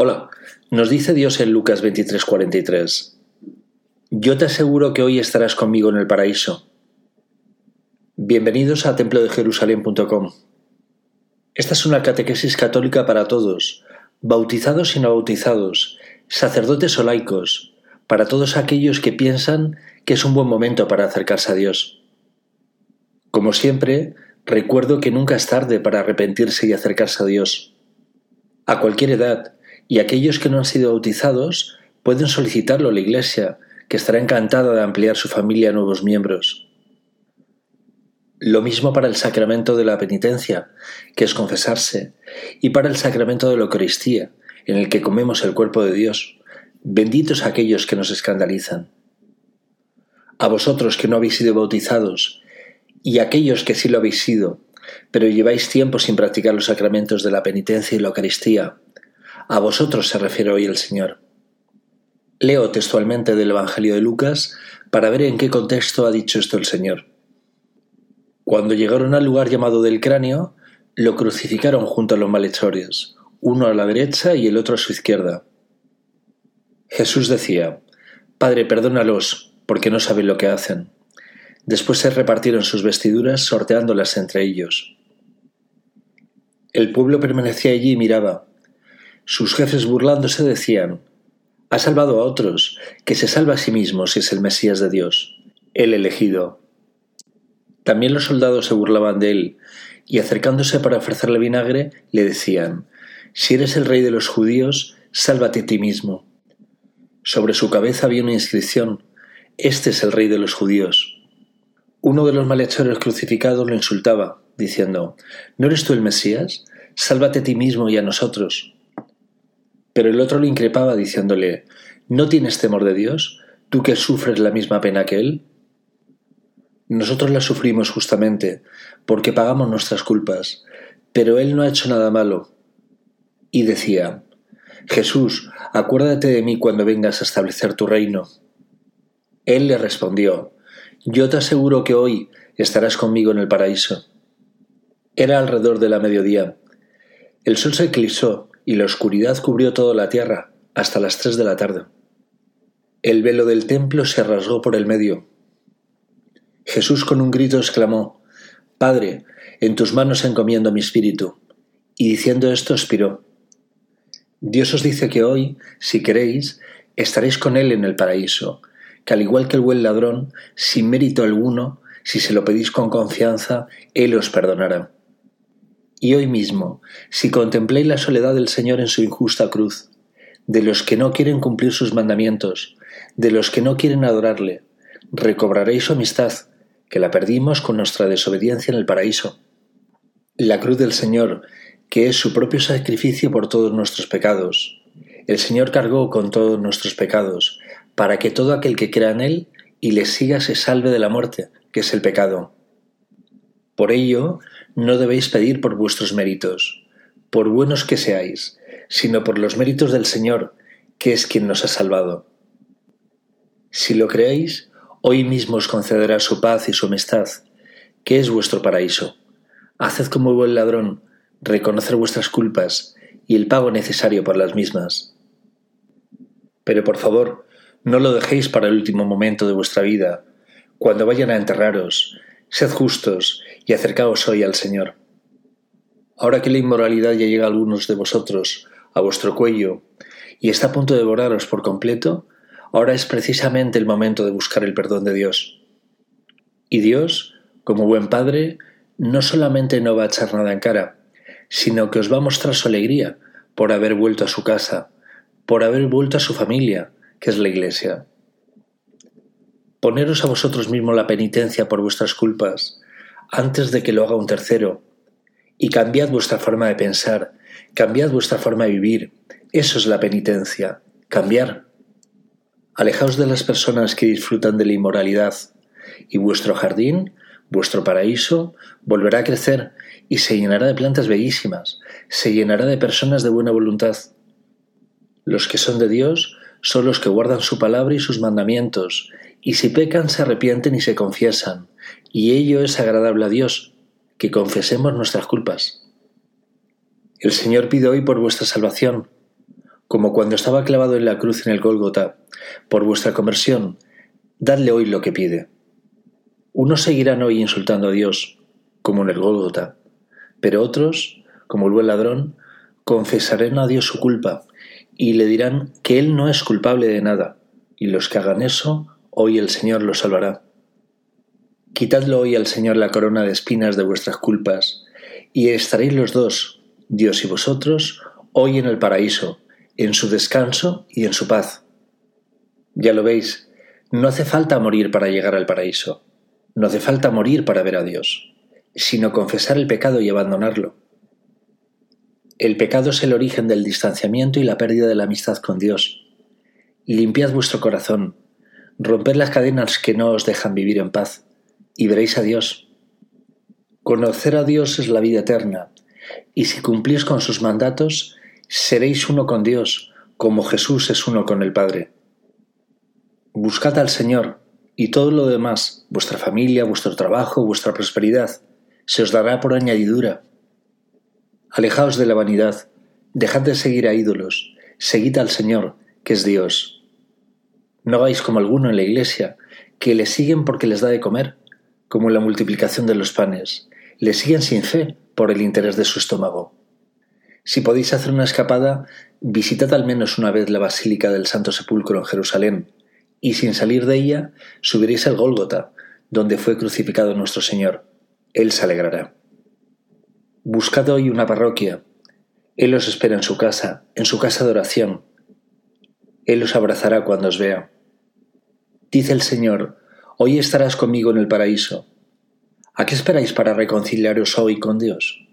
Hola, nos dice Dios en Lucas 23:43, Yo te aseguro que hoy estarás conmigo en el paraíso. Bienvenidos a templodejerusalén.com. Esta es una catequesis católica para todos, bautizados y no bautizados, sacerdotes o laicos, para todos aquellos que piensan que es un buen momento para acercarse a Dios. Como siempre, recuerdo que nunca es tarde para arrepentirse y acercarse a Dios. A cualquier edad, y aquellos que no han sido bautizados pueden solicitarlo a la Iglesia, que estará encantada de ampliar su familia a nuevos miembros. Lo mismo para el sacramento de la penitencia, que es confesarse, y para el sacramento de la Eucaristía, en el que comemos el cuerpo de Dios. Benditos aquellos que nos escandalizan. A vosotros que no habéis sido bautizados, y aquellos que sí lo habéis sido, pero lleváis tiempo sin practicar los sacramentos de la penitencia y la Eucaristía, a vosotros se refiere hoy el Señor. Leo textualmente del Evangelio de Lucas para ver en qué contexto ha dicho esto el Señor. Cuando llegaron al lugar llamado del cráneo, lo crucificaron junto a los malhechores, uno a la derecha y el otro a su izquierda. Jesús decía, Padre, perdónalos, porque no saben lo que hacen. Después se repartieron sus vestiduras, sorteándolas entre ellos. El pueblo permanecía allí y miraba, sus jefes burlándose decían, ha salvado a otros, que se salva a sí mismo si es el Mesías de Dios, el elegido. También los soldados se burlaban de él, y acercándose para ofrecerle vinagre, le decían, Si eres el rey de los judíos, sálvate a ti mismo. Sobre su cabeza había una inscripción, Este es el rey de los judíos. Uno de los malhechores crucificados lo insultaba, diciendo, ¿No eres tú el Mesías? Sálvate a ti mismo y a nosotros. Pero el otro le increpaba diciéndole, ¿No tienes temor de Dios, tú que sufres la misma pena que Él? Nosotros la sufrimos justamente, porque pagamos nuestras culpas, pero Él no ha hecho nada malo. Y decía, Jesús, acuérdate de mí cuando vengas a establecer tu reino. Él le respondió, Yo te aseguro que hoy estarás conmigo en el paraíso. Era alrededor de la mediodía. El sol se eclipsó y la oscuridad cubrió toda la tierra hasta las tres de la tarde. El velo del templo se rasgó por el medio. Jesús con un grito exclamó, Padre, en tus manos encomiendo mi espíritu. Y diciendo esto expiró. Dios os dice que hoy, si queréis, estaréis con Él en el paraíso, que al igual que el buen ladrón, sin mérito alguno, si se lo pedís con confianza, Él os perdonará. Y hoy mismo, si contempléis la soledad del Señor en su injusta cruz, de los que no quieren cumplir sus mandamientos, de los que no quieren adorarle, recobraréis su amistad, que la perdimos con nuestra desobediencia en el paraíso. La cruz del Señor, que es su propio sacrificio por todos nuestros pecados. El Señor cargó con todos nuestros pecados, para que todo aquel que crea en Él y le siga se salve de la muerte, que es el pecado. Por ello, no debéis pedir por vuestros méritos, por buenos que seáis, sino por los méritos del Señor, que es quien nos ha salvado. Si lo creéis, hoy mismo os concederá su paz y su amistad, que es vuestro paraíso. Haced como buen ladrón, reconocer vuestras culpas y el pago necesario por las mismas. Pero por favor, no lo dejéis para el último momento de vuestra vida, cuando vayan a enterraros, Sed justos y acercaos hoy al Señor. Ahora que la inmoralidad ya llega a algunos de vosotros, a vuestro cuello, y está a punto de devoraros por completo, ahora es precisamente el momento de buscar el perdón de Dios. Y Dios, como buen Padre, no solamente no va a echar nada en cara, sino que os va a mostrar su alegría por haber vuelto a su casa, por haber vuelto a su familia, que es la Iglesia. Poneros a vosotros mismos la penitencia por vuestras culpas, antes de que lo haga un tercero, y cambiad vuestra forma de pensar, cambiad vuestra forma de vivir. Eso es la penitencia, cambiar. Alejaos de las personas que disfrutan de la inmoralidad, y vuestro jardín, vuestro paraíso, volverá a crecer y se llenará de plantas bellísimas, se llenará de personas de buena voluntad. Los que son de Dios son los que guardan su palabra y sus mandamientos, y si pecan se arrepienten y se confiesan, y ello es agradable a Dios, que confesemos nuestras culpas. El Señor pide hoy por vuestra salvación, como cuando estaba clavado en la cruz en el Gólgota, por vuestra conversión, dadle hoy lo que pide. Unos seguirán hoy insultando a Dios, como en el Gólgota, pero otros, como el buen ladrón, confesarán a Dios su culpa y le dirán que Él no es culpable de nada, y los que hagan eso, hoy el Señor los salvará. Quitadlo hoy al Señor la corona de espinas de vuestras culpas, y estaréis los dos, Dios y vosotros, hoy en el paraíso, en su descanso y en su paz. Ya lo veis, no hace falta morir para llegar al paraíso, no hace falta morir para ver a Dios, sino confesar el pecado y abandonarlo. El pecado es el origen del distanciamiento y la pérdida de la amistad con Dios. Limpiad vuestro corazón, romped las cadenas que no os dejan vivir en paz, y veréis a Dios. Conocer a Dios es la vida eterna, y si cumplís con sus mandatos, seréis uno con Dios, como Jesús es uno con el Padre. Buscad al Señor, y todo lo demás, vuestra familia, vuestro trabajo, vuestra prosperidad, se os dará por añadidura. Alejaos de la vanidad, dejad de seguir a ídolos, seguid al Señor, que es Dios. No hagáis como alguno en la iglesia, que le siguen porque les da de comer, como en la multiplicación de los panes, le siguen sin fe por el interés de su estómago. Si podéis hacer una escapada, visitad al menos una vez la Basílica del Santo Sepulcro en Jerusalén, y sin salir de ella, subiréis al Gólgota, donde fue crucificado nuestro Señor. Él se alegrará. Buscad hoy una parroquia. Él os espera en su casa, en su casa de oración. Él os abrazará cuando os vea. Dice el Señor, hoy estarás conmigo en el paraíso. ¿A qué esperáis para reconciliaros hoy con Dios?